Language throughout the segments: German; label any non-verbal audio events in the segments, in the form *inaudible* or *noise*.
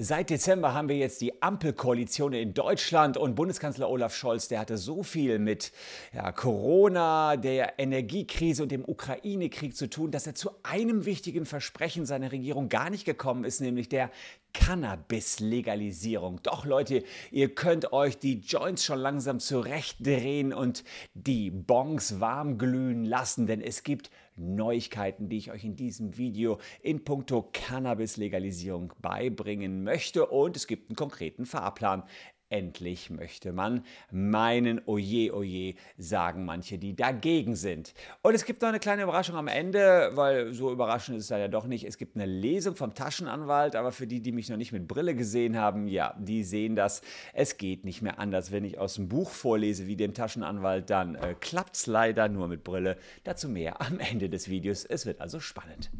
Seit Dezember haben wir jetzt die Ampelkoalition in Deutschland und Bundeskanzler Olaf Scholz, der hatte so viel mit ja, Corona, der Energiekrise und dem Ukraine-Krieg zu tun, dass er zu einem wichtigen Versprechen seiner Regierung gar nicht gekommen ist, nämlich der Cannabis-Legalisierung. Doch Leute, ihr könnt euch die Joints schon langsam zurechtdrehen und die Bongs warm glühen lassen, denn es gibt Neuigkeiten, die ich euch in diesem Video in puncto Cannabis-Legalisierung beibringen möchte und es gibt einen konkreten Fahrplan. Endlich möchte man meinen, oje, oje, sagen manche, die dagegen sind. Und es gibt noch eine kleine Überraschung am Ende, weil so überraschend ist es ja doch nicht. Es gibt eine Lesung vom Taschenanwalt, aber für die, die mich noch nicht mit Brille gesehen haben, ja, die sehen das. Es geht nicht mehr anders. Wenn ich aus dem Buch vorlese wie dem Taschenanwalt, dann äh, klappt es leider nur mit Brille. Dazu mehr am Ende des Videos. Es wird also spannend.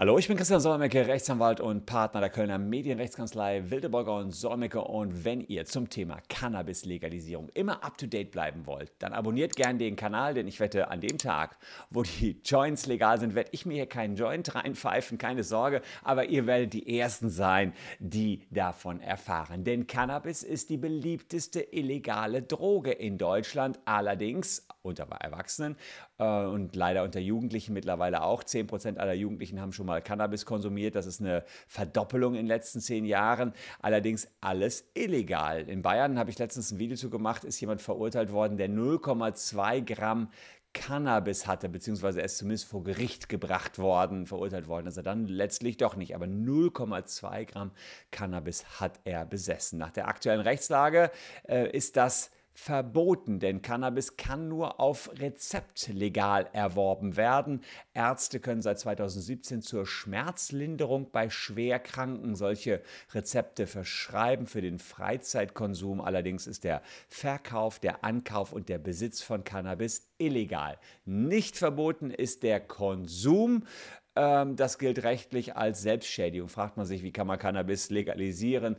Hallo, ich bin Christian Solmecke, Rechtsanwalt und Partner der Kölner Medienrechtskanzlei Wildeborger und Solmecke. Und wenn ihr zum Thema Cannabis-Legalisierung immer up-to-date bleiben wollt, dann abonniert gern den Kanal, denn ich wette, an dem Tag, wo die Joints legal sind, werde ich mir hier keinen Joint *laughs* reinpfeifen, keine Sorge. Aber ihr werdet die Ersten sein, die davon erfahren. Denn Cannabis ist die beliebteste illegale Droge in Deutschland, allerdings unter Erwachsenen äh, und leider unter Jugendlichen mittlerweile auch. 10% aller Jugendlichen haben schon mal Cannabis konsumiert. Das ist eine Verdoppelung in den letzten zehn Jahren. Allerdings alles illegal. In Bayern habe ich letztens ein Video zu gemacht, ist jemand verurteilt worden, der 0,2 Gramm Cannabis hatte, beziehungsweise er ist zumindest vor Gericht gebracht worden, verurteilt worden ist er dann letztlich doch nicht, aber 0,2 Gramm Cannabis hat er besessen. Nach der aktuellen Rechtslage äh, ist das verboten, denn Cannabis kann nur auf Rezept legal erworben werden. Ärzte können seit 2017 zur Schmerzlinderung bei Schwerkranken solche Rezepte verschreiben für den Freizeitkonsum. Allerdings ist der Verkauf, der Ankauf und der Besitz von Cannabis illegal. Nicht verboten ist der Konsum. Ähm, das gilt rechtlich als Selbstschädigung. Fragt man sich, wie kann man Cannabis legalisieren?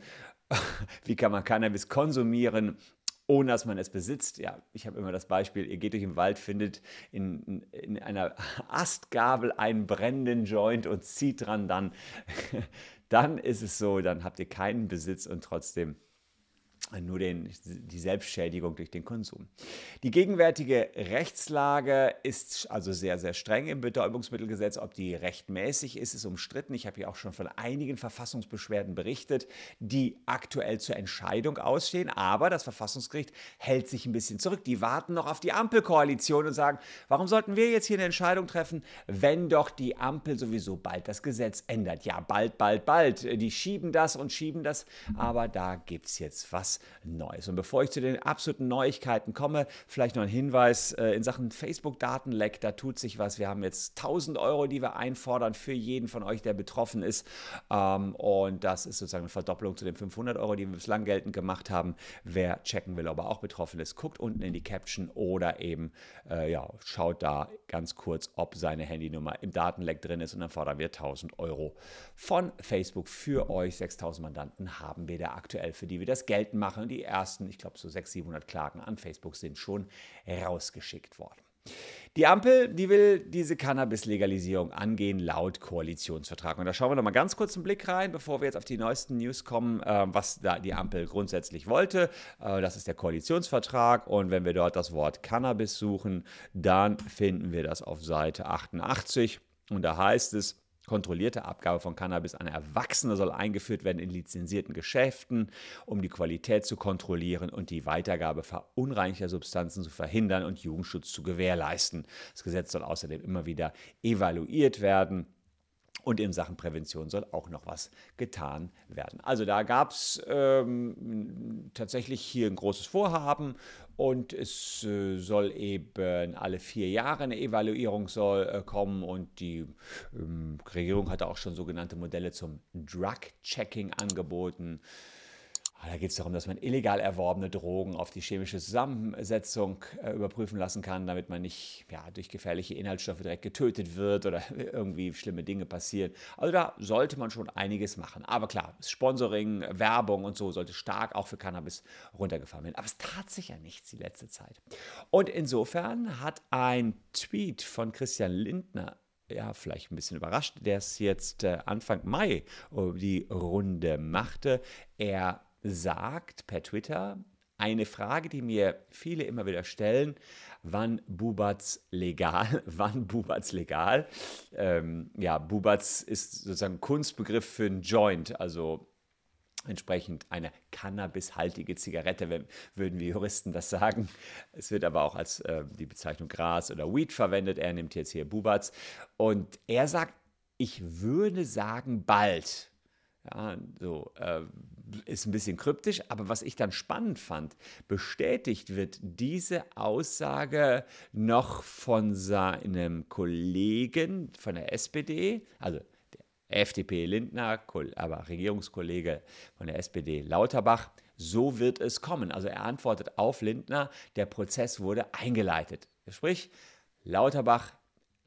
*laughs* Wie kann man Cannabis konsumieren? Ohne dass man es besitzt. Ja, ich habe immer das Beispiel, ihr geht durch den Wald, findet in, in einer Astgabel einen brennenden Joint und zieht dran, dann, *laughs* dann ist es so, dann habt ihr keinen Besitz und trotzdem nur den, die Selbstschädigung durch den Konsum. Die gegenwärtige Rechtslage ist also sehr, sehr streng im Betäubungsmittelgesetz. Ob die rechtmäßig ist, ist umstritten. Ich habe hier auch schon von einigen Verfassungsbeschwerden berichtet, die aktuell zur Entscheidung ausstehen. Aber das Verfassungsgericht hält sich ein bisschen zurück. Die warten noch auf die Ampelkoalition und sagen, warum sollten wir jetzt hier eine Entscheidung treffen, wenn doch die Ampel sowieso bald das Gesetz ändert. Ja, bald, bald, bald. Die schieben das und schieben das. Aber da gibt es jetzt was Neues. Und bevor ich zu den absoluten Neuigkeiten komme, vielleicht noch ein Hinweis äh, in Sachen Facebook-Datenleck, da tut sich was. Wir haben jetzt 1000 Euro, die wir einfordern für jeden von euch, der betroffen ist. Ähm, und das ist sozusagen eine Verdopplung zu den 500 Euro, die wir bislang geltend gemacht haben. Wer checken will, ob er auch betroffen ist, guckt unten in die Caption oder eben äh, ja, schaut da ganz kurz, ob seine Handynummer im Datenleck drin ist und dann fordern wir 1000 Euro von Facebook für euch. 6000 Mandanten haben wir da aktuell, für die wir das geltend machen. Die ersten, ich glaube, so 600, 700 Klagen an Facebook sind schon rausgeschickt worden. Die Ampel, die will diese Cannabis-Legalisierung angehen, laut Koalitionsvertrag. Und da schauen wir noch mal ganz kurz einen Blick rein, bevor wir jetzt auf die neuesten News kommen, äh, was da die Ampel grundsätzlich wollte. Äh, das ist der Koalitionsvertrag. Und wenn wir dort das Wort Cannabis suchen, dann finden wir das auf Seite 88. Und da heißt es, kontrollierte Abgabe von Cannabis an Erwachsene soll eingeführt werden in lizenzierten Geschäften, um die Qualität zu kontrollieren und die Weitergabe verunreinigter Substanzen zu verhindern und Jugendschutz zu gewährleisten. Das Gesetz soll außerdem immer wieder evaluiert werden. Und in Sachen Prävention soll auch noch was getan werden. Also da gab es ähm, tatsächlich hier ein großes Vorhaben und es äh, soll eben alle vier Jahre eine Evaluierung soll, äh, kommen und die ähm, Regierung hatte auch schon sogenannte Modelle zum Drug-Checking angeboten da geht es darum, dass man illegal erworbene Drogen auf die chemische Zusammensetzung äh, überprüfen lassen kann, damit man nicht ja, durch gefährliche Inhaltsstoffe direkt getötet wird oder *laughs* irgendwie schlimme Dinge passieren. Also da sollte man schon einiges machen. Aber klar, Sponsoring, Werbung und so sollte stark auch für Cannabis runtergefahren werden. Aber es tat sich ja nichts die letzte Zeit. Und insofern hat ein Tweet von Christian Lindner ja, vielleicht ein bisschen überrascht, der es jetzt äh, Anfang Mai die Runde machte. Er sagt per Twitter eine Frage, die mir viele immer wieder stellen, wann Bubatz legal, *laughs* wann Bubatz legal? Ähm, ja, Bubatz ist sozusagen Kunstbegriff für ein Joint, also entsprechend eine cannabishaltige Zigarette, würden wir Juristen das sagen. Es wird aber auch als äh, die Bezeichnung Gras oder Weed verwendet. Er nimmt jetzt hier Bubatz und er sagt, ich würde sagen bald. Ja, so äh, ist ein bisschen kryptisch, aber was ich dann spannend fand, bestätigt wird diese Aussage noch von seinem Kollegen von der SPD, also der FDP Lindner, aber Regierungskollege von der SPD Lauterbach. So wird es kommen. Also er antwortet auf Lindner, der Prozess wurde eingeleitet. Sprich, Lauterbach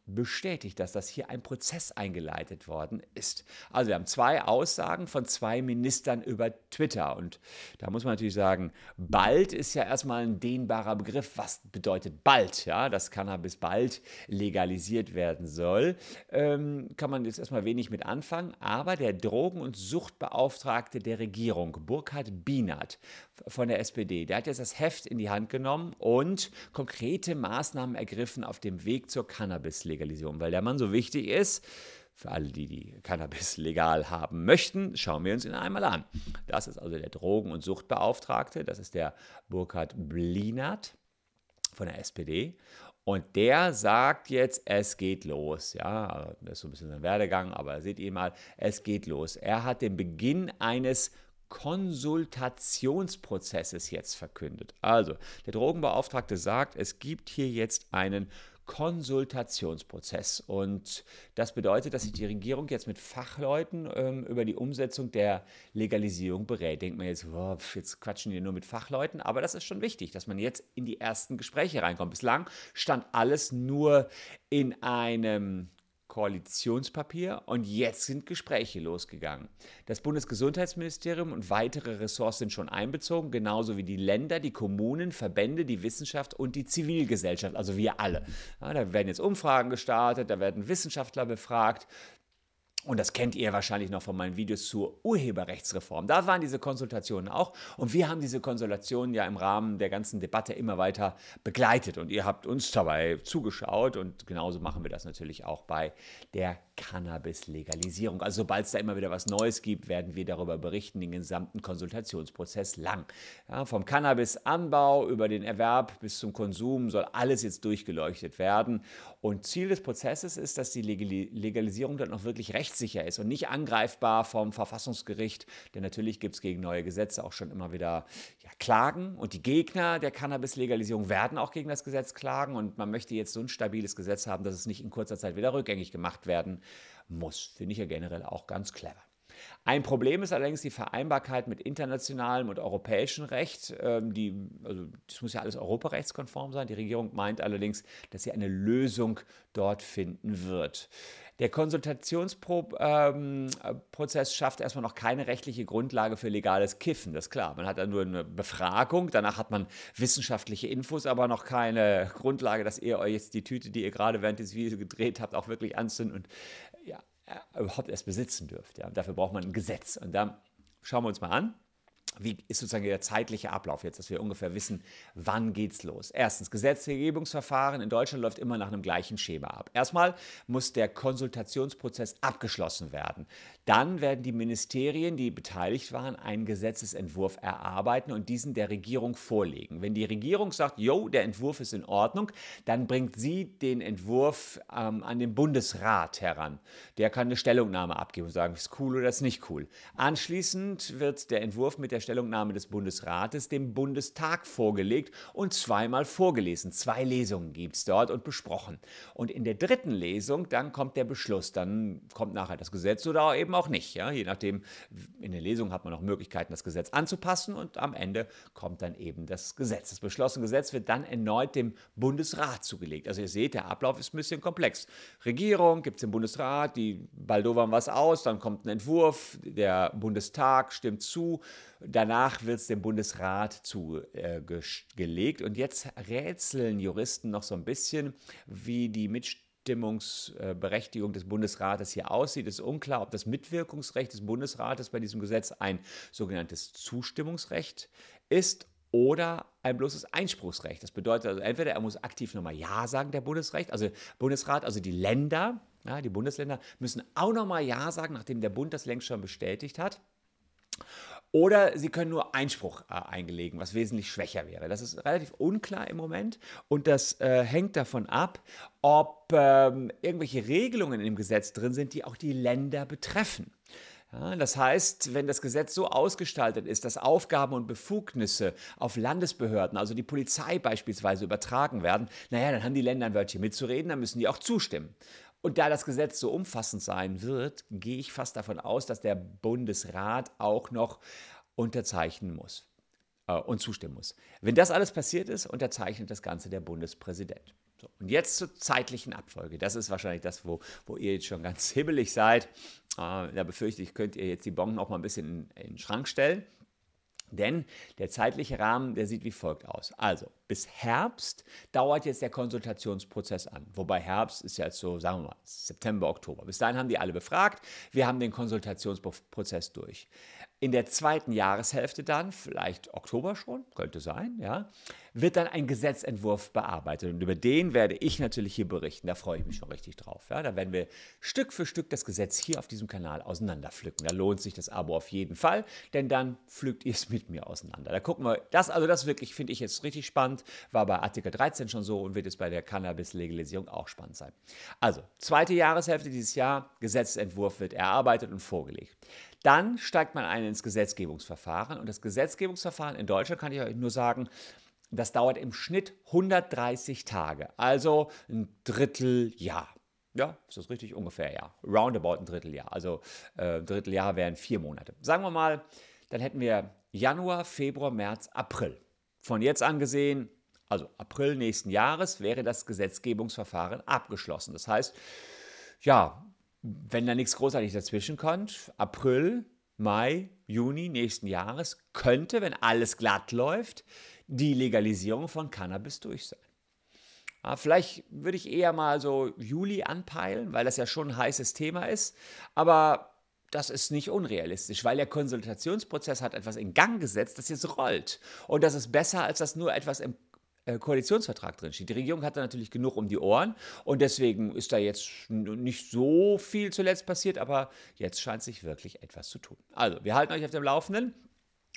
bestätigt das, hier ein Prozess eingeleitet worden ist. Also wir haben zwei Aussagen von zwei Ministern über Twitter und da muss man natürlich sagen, bald ist ja erstmal ein dehnbarer Begriff. Was bedeutet bald? Ja, dass Cannabis bald legalisiert werden soll, ähm, kann man jetzt erstmal wenig mit anfangen, aber der Drogen- und Suchtbeauftragte der Regierung, Burkhard Bienert von der SPD, der hat jetzt das Heft in die Hand genommen und konkrete Maßnahmen ergriffen auf dem Weg zur Cannabis-Legalisierung. Legalisierung, weil der Mann so wichtig ist. Für alle, die die Cannabis *laughs* legal haben möchten, schauen wir uns ihn einmal an. Das ist also der Drogen- und Suchtbeauftragte, das ist der Burkhard Blinert von der SPD. Und der sagt jetzt, es geht los. Ja, das ist so ein bisschen sein Werdegang, aber seht ihr mal, es geht los. Er hat den Beginn eines Konsultationsprozesses jetzt verkündet. Also, der Drogenbeauftragte sagt, es gibt hier jetzt einen Konsultationsprozess. Und das bedeutet, dass sich die Regierung jetzt mit Fachleuten ähm, über die Umsetzung der Legalisierung berät. Denkt man jetzt, oh, jetzt quatschen die nur mit Fachleuten, aber das ist schon wichtig, dass man jetzt in die ersten Gespräche reinkommt. Bislang stand alles nur in einem Koalitionspapier und jetzt sind Gespräche losgegangen. Das Bundesgesundheitsministerium und weitere Ressorts sind schon einbezogen, genauso wie die Länder, die Kommunen, Verbände, die Wissenschaft und die Zivilgesellschaft, also wir alle. Ja, da werden jetzt Umfragen gestartet, da werden Wissenschaftler befragt, und das kennt ihr wahrscheinlich noch von meinen Videos zur Urheberrechtsreform. Da waren diese Konsultationen auch. Und wir haben diese Konsultationen ja im Rahmen der ganzen Debatte immer weiter begleitet. Und ihr habt uns dabei zugeschaut. Und genauso machen wir das natürlich auch bei der Cannabis-Legalisierung. Also sobald es da immer wieder was Neues gibt, werden wir darüber berichten, den gesamten Konsultationsprozess lang. Ja, vom Cannabis-Anbau über den Erwerb bis zum Konsum soll alles jetzt durchgeleuchtet werden. Und Ziel des Prozesses ist, dass die Legalisierung dann auch wirklich rechtssicher ist und nicht angreifbar vom Verfassungsgericht. Denn natürlich gibt es gegen neue Gesetze auch schon immer wieder ja, Klagen. Und die Gegner der Cannabis-Legalisierung werden auch gegen das Gesetz klagen. Und man möchte jetzt so ein stabiles Gesetz haben, dass es nicht in kurzer Zeit wieder rückgängig gemacht werden muss. Finde ich ja generell auch ganz clever. Ein Problem ist allerdings die Vereinbarkeit mit internationalem und europäischem Recht. Ähm, die, also das muss ja alles europarechtskonform sein. Die Regierung meint allerdings, dass sie eine Lösung dort finden wird. Der Konsultationsprozess ähm, schafft erstmal noch keine rechtliche Grundlage für legales Kiffen, das ist klar. Man hat dann nur eine Befragung, danach hat man wissenschaftliche Infos, aber noch keine Grundlage, dass ihr euch jetzt die Tüte, die ihr gerade während des Videos gedreht habt, auch wirklich anzünden und ja, überhaupt erst besitzen dürft. Ja. Dafür braucht man ein Gesetz. Und da schauen wir uns mal an. Wie ist sozusagen der zeitliche Ablauf jetzt, dass wir ungefähr wissen, wann geht's los? Erstens, Gesetzgebungsverfahren in Deutschland läuft immer nach einem gleichen Schema ab. Erstmal muss der Konsultationsprozess abgeschlossen werden. Dann werden die Ministerien, die beteiligt waren, einen Gesetzesentwurf erarbeiten und diesen der Regierung vorlegen. Wenn die Regierung sagt, jo, der Entwurf ist in Ordnung, dann bringt sie den Entwurf ähm, an den Bundesrat heran. Der kann eine Stellungnahme abgeben und sagen, ist cool oder ist nicht cool. Anschließend wird der Entwurf mit der Stellungnahme des Bundesrates dem Bundestag vorgelegt und zweimal vorgelesen. Zwei Lesungen gibt es dort und besprochen. Und in der dritten Lesung, dann kommt der Beschluss, dann kommt nachher das Gesetz oder eben auch nicht. Ja? Je nachdem, in der Lesung hat man noch Möglichkeiten, das Gesetz anzupassen und am Ende kommt dann eben das Gesetz. Das beschlossene Gesetz wird dann erneut dem Bundesrat zugelegt. Also ihr seht, der Ablauf ist ein bisschen komplex. Regierung gibt es den Bundesrat, die baldowern was aus, dann kommt ein Entwurf, der Bundestag stimmt zu, danach wird es dem Bundesrat zugelegt äh, und jetzt rätseln Juristen noch so ein bisschen, wie die Mitstimmungsberechtigung des Bundesrates hier aussieht. Es ist unklar, ob das Mitwirkungsrecht des Bundesrates bei diesem Gesetz ein sogenanntes Zustimmungsrecht ist oder ein bloßes Einspruchsrecht. Das bedeutet also entweder er muss aktiv nochmal Ja sagen, der Bundesrecht, also Bundesrat, also die Länder, ja, die Bundesländer müssen auch nochmal Ja sagen, nachdem der Bund das längst schon bestätigt hat. Oder sie können nur Einspruch äh, eingelegen, was wesentlich schwächer wäre. Das ist relativ unklar im Moment und das äh, hängt davon ab, ob ähm, irgendwelche Regelungen dem Gesetz drin sind, die auch die Länder betreffen. Ja, das heißt, wenn das Gesetz so ausgestaltet ist, dass Aufgaben und Befugnisse auf Landesbehörden, also die Polizei beispielsweise, übertragen werden, naja, dann haben die Länder ein Wörtchen mitzureden, dann müssen die auch zustimmen. Und da das Gesetz so umfassend sein wird, gehe ich fast davon aus, dass der Bundesrat auch noch unterzeichnen muss äh, und zustimmen muss. Wenn das alles passiert ist, unterzeichnet das Ganze der Bundespräsident. So, und jetzt zur zeitlichen Abfolge. Das ist wahrscheinlich das, wo, wo ihr jetzt schon ganz *laughs* hibbelig seid. Äh, da befürchte ich, könnt ihr jetzt die Bon noch mal ein bisschen in, in den Schrank stellen. Denn der zeitliche Rahmen, der sieht wie folgt aus. Also, bis Herbst dauert jetzt der Konsultationsprozess an. Wobei Herbst ist ja jetzt so, sagen wir mal, September, Oktober. Bis dahin haben die alle befragt. Wir haben den Konsultationsprozess durch. In der zweiten Jahreshälfte dann, vielleicht Oktober schon, könnte sein, ja, wird dann ein Gesetzentwurf bearbeitet. Und über den werde ich natürlich hier berichten. Da freue ich mich schon richtig drauf. Ja. Da werden wir Stück für Stück das Gesetz hier auf diesem Kanal auseinanderpflücken. Da lohnt sich das Abo auf jeden Fall, denn dann pflückt ihr es mit mir auseinander. Da gucken wir, das, also das wirklich, finde ich jetzt richtig spannend. War bei Artikel 13 schon so und wird es bei der Cannabis-Legalisierung auch spannend sein. Also, zweite Jahreshälfte dieses Jahr, Gesetzentwurf wird erarbeitet und vorgelegt. Dann steigt man ein ins Gesetzgebungsverfahren. Und das Gesetzgebungsverfahren in Deutschland kann ich euch nur sagen, das dauert im Schnitt 130 Tage, also ein Dritteljahr. Ja, ist das richtig? Ungefähr, ja. Roundabout ein Dritteljahr. Also äh, ein Dritteljahr wären vier Monate. Sagen wir mal, dann hätten wir Januar, Februar, März, April. Von jetzt an gesehen, also April nächsten Jahres, wäre das Gesetzgebungsverfahren abgeschlossen. Das heißt, ja, wenn da nichts großartig dazwischen kommt, April, Mai, Juni nächsten Jahres könnte, wenn alles glatt läuft, die Legalisierung von Cannabis durch sein. Ja, vielleicht würde ich eher mal so Juli anpeilen, weil das ja schon ein heißes Thema ist. Aber das ist nicht unrealistisch, weil der Konsultationsprozess hat etwas in Gang gesetzt, das jetzt rollt. Und das ist besser, als dass nur etwas im Koalitionsvertrag drin steht. Die Regierung hatte natürlich genug um die Ohren und deswegen ist da jetzt nicht so viel zuletzt passiert, aber jetzt scheint sich wirklich etwas zu tun. Also, wir halten euch auf dem Laufenden.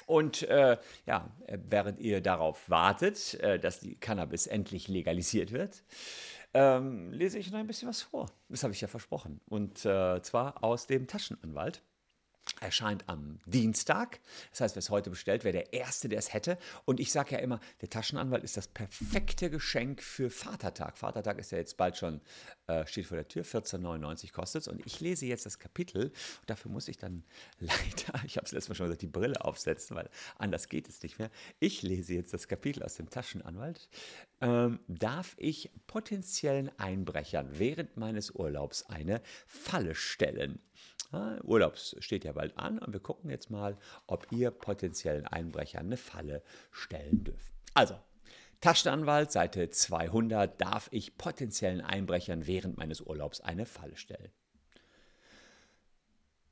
Und äh, ja, während ihr darauf wartet, äh, dass die Cannabis endlich legalisiert wird, ähm, lese ich noch ein bisschen was vor. Das habe ich ja versprochen. Und äh, zwar aus dem Taschenanwalt erscheint am Dienstag. Das heißt, wer es heute bestellt, wäre der Erste, der es hätte. Und ich sage ja immer, der Taschenanwalt ist das perfekte Geschenk für Vatertag. Vatertag ist ja jetzt bald schon, äh, steht vor der Tür, 14,99 kostet es. Und ich lese jetzt das Kapitel. Und dafür muss ich dann *laughs* leider, ich habe es letztes Mal schon gesagt, die Brille aufsetzen, weil anders geht es nicht mehr. Ich lese jetzt das Kapitel aus dem Taschenanwalt. Ähm, darf ich potenziellen Einbrechern während meines Urlaubs eine Falle stellen? Ah, Urlaub steht ja bald an und wir gucken jetzt mal, ob ihr potenziellen Einbrechern eine Falle stellen dürft. Also, Taschenanwalt, Seite 200, darf ich potenziellen Einbrechern während meines Urlaubs eine Falle stellen.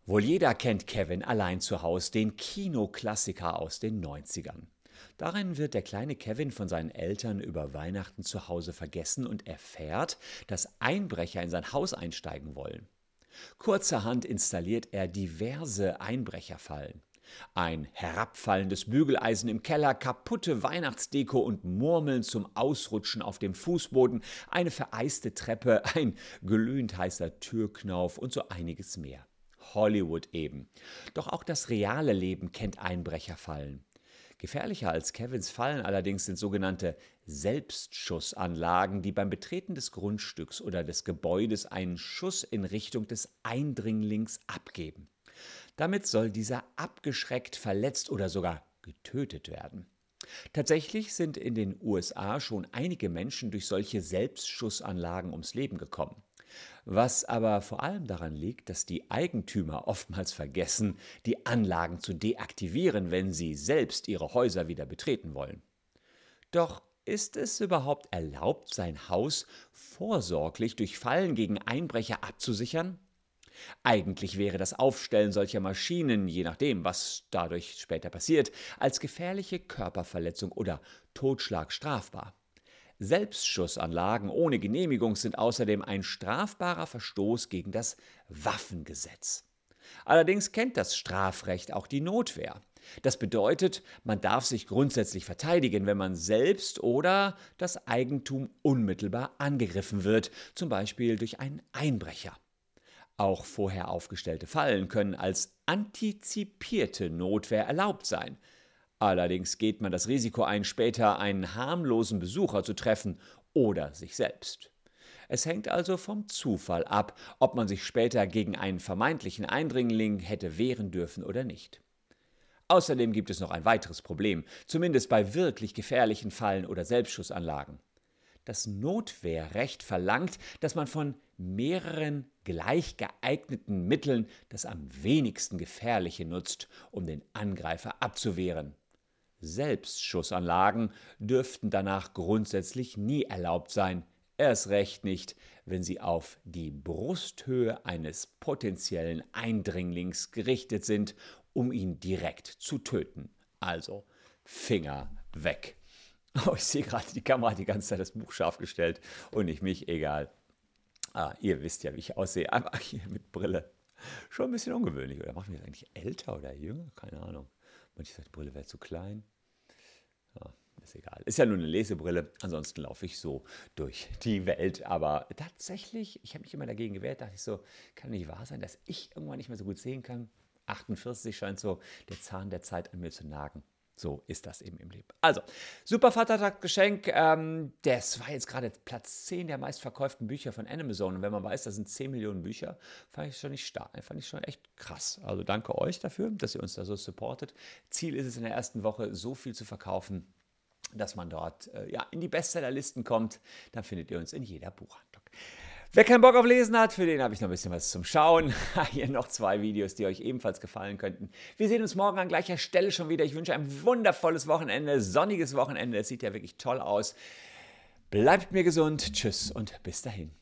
Wohl jeder kennt Kevin allein zu Hause, den Kinoklassiker aus den 90ern. Darin wird der kleine Kevin von seinen Eltern über Weihnachten zu Hause vergessen und erfährt, dass Einbrecher in sein Haus einsteigen wollen. Kurzerhand installiert er diverse Einbrecherfallen. Ein herabfallendes Bügeleisen im Keller, kaputte Weihnachtsdeko und Murmeln zum Ausrutschen auf dem Fußboden, eine vereiste Treppe, ein glühend heißer Türknauf und so einiges mehr. Hollywood eben. Doch auch das reale Leben kennt Einbrecherfallen. Gefährlicher als Kevins Fallen allerdings sind sogenannte Selbstschussanlagen, die beim Betreten des Grundstücks oder des Gebäudes einen Schuss in Richtung des Eindringlings abgeben. Damit soll dieser abgeschreckt, verletzt oder sogar getötet werden. Tatsächlich sind in den USA schon einige Menschen durch solche Selbstschussanlagen ums Leben gekommen. Was aber vor allem daran liegt, dass die Eigentümer oftmals vergessen, die Anlagen zu deaktivieren, wenn sie selbst ihre Häuser wieder betreten wollen. Doch ist es überhaupt erlaubt, sein Haus vorsorglich durch Fallen gegen Einbrecher abzusichern? Eigentlich wäre das Aufstellen solcher Maschinen, je nachdem, was dadurch später passiert, als gefährliche Körperverletzung oder Totschlag strafbar. Selbstschussanlagen ohne Genehmigung sind außerdem ein strafbarer Verstoß gegen das Waffengesetz. Allerdings kennt das Strafrecht auch die Notwehr. Das bedeutet, man darf sich grundsätzlich verteidigen, wenn man selbst oder das Eigentum unmittelbar angegriffen wird, zum Beispiel durch einen Einbrecher. Auch vorher aufgestellte Fallen können als antizipierte Notwehr erlaubt sein. Allerdings geht man das Risiko ein, später einen harmlosen Besucher zu treffen oder sich selbst. Es hängt also vom Zufall ab, ob man sich später gegen einen vermeintlichen Eindringling hätte wehren dürfen oder nicht. Außerdem gibt es noch ein weiteres Problem, zumindest bei wirklich gefährlichen Fallen oder Selbstschussanlagen. Das Notwehrrecht verlangt, dass man von mehreren gleich geeigneten Mitteln das am wenigsten gefährliche nutzt, um den Angreifer abzuwehren. Selbstschussanlagen dürften danach grundsätzlich nie erlaubt sein, erst recht nicht, wenn sie auf die Brusthöhe eines potenziellen Eindringlings gerichtet sind, um ihn direkt zu töten. Also Finger weg. Oh, ich sehe gerade, die Kamera hat die ganze Zeit das Buch scharf gestellt und nicht mich, egal. Ah, ihr wisst ja, wie ich aussehe. Einfach hier mit Brille. Schon ein bisschen ungewöhnlich. Oder machen wir das eigentlich älter oder jünger? Keine Ahnung. Manche sagen, die Brille wäre zu klein. Ja, ist egal. Ist ja nur eine Lesebrille. Ansonsten laufe ich so durch die Welt. Aber tatsächlich, ich habe mich immer dagegen gewehrt. Dachte ich so, kann nicht wahr sein, dass ich irgendwann nicht mehr so gut sehen kann. 48 scheint so der Zahn der Zeit an mir zu nagen. So ist das eben im Leben. Also, super Vatertag-Geschenk. Ähm, das war jetzt gerade Platz 10 der meistverkauften Bücher von Amazon. Und wenn man weiß, das sind 10 Millionen Bücher, fand ich schon nicht stark. Fand ich schon echt krass. Also danke euch dafür, dass ihr uns da so supportet. Ziel ist es in der ersten Woche, so viel zu verkaufen, dass man dort äh, ja, in die Bestsellerlisten kommt. Dann findet ihr uns in jeder Buchhandlung. Wer keinen Bock auf Lesen hat, für den habe ich noch ein bisschen was zum Schauen. *laughs* Hier noch zwei Videos, die euch ebenfalls gefallen könnten. Wir sehen uns morgen an gleicher Stelle schon wieder. Ich wünsche ein wundervolles Wochenende, sonniges Wochenende. Es sieht ja wirklich toll aus. Bleibt mir gesund. Tschüss und bis dahin.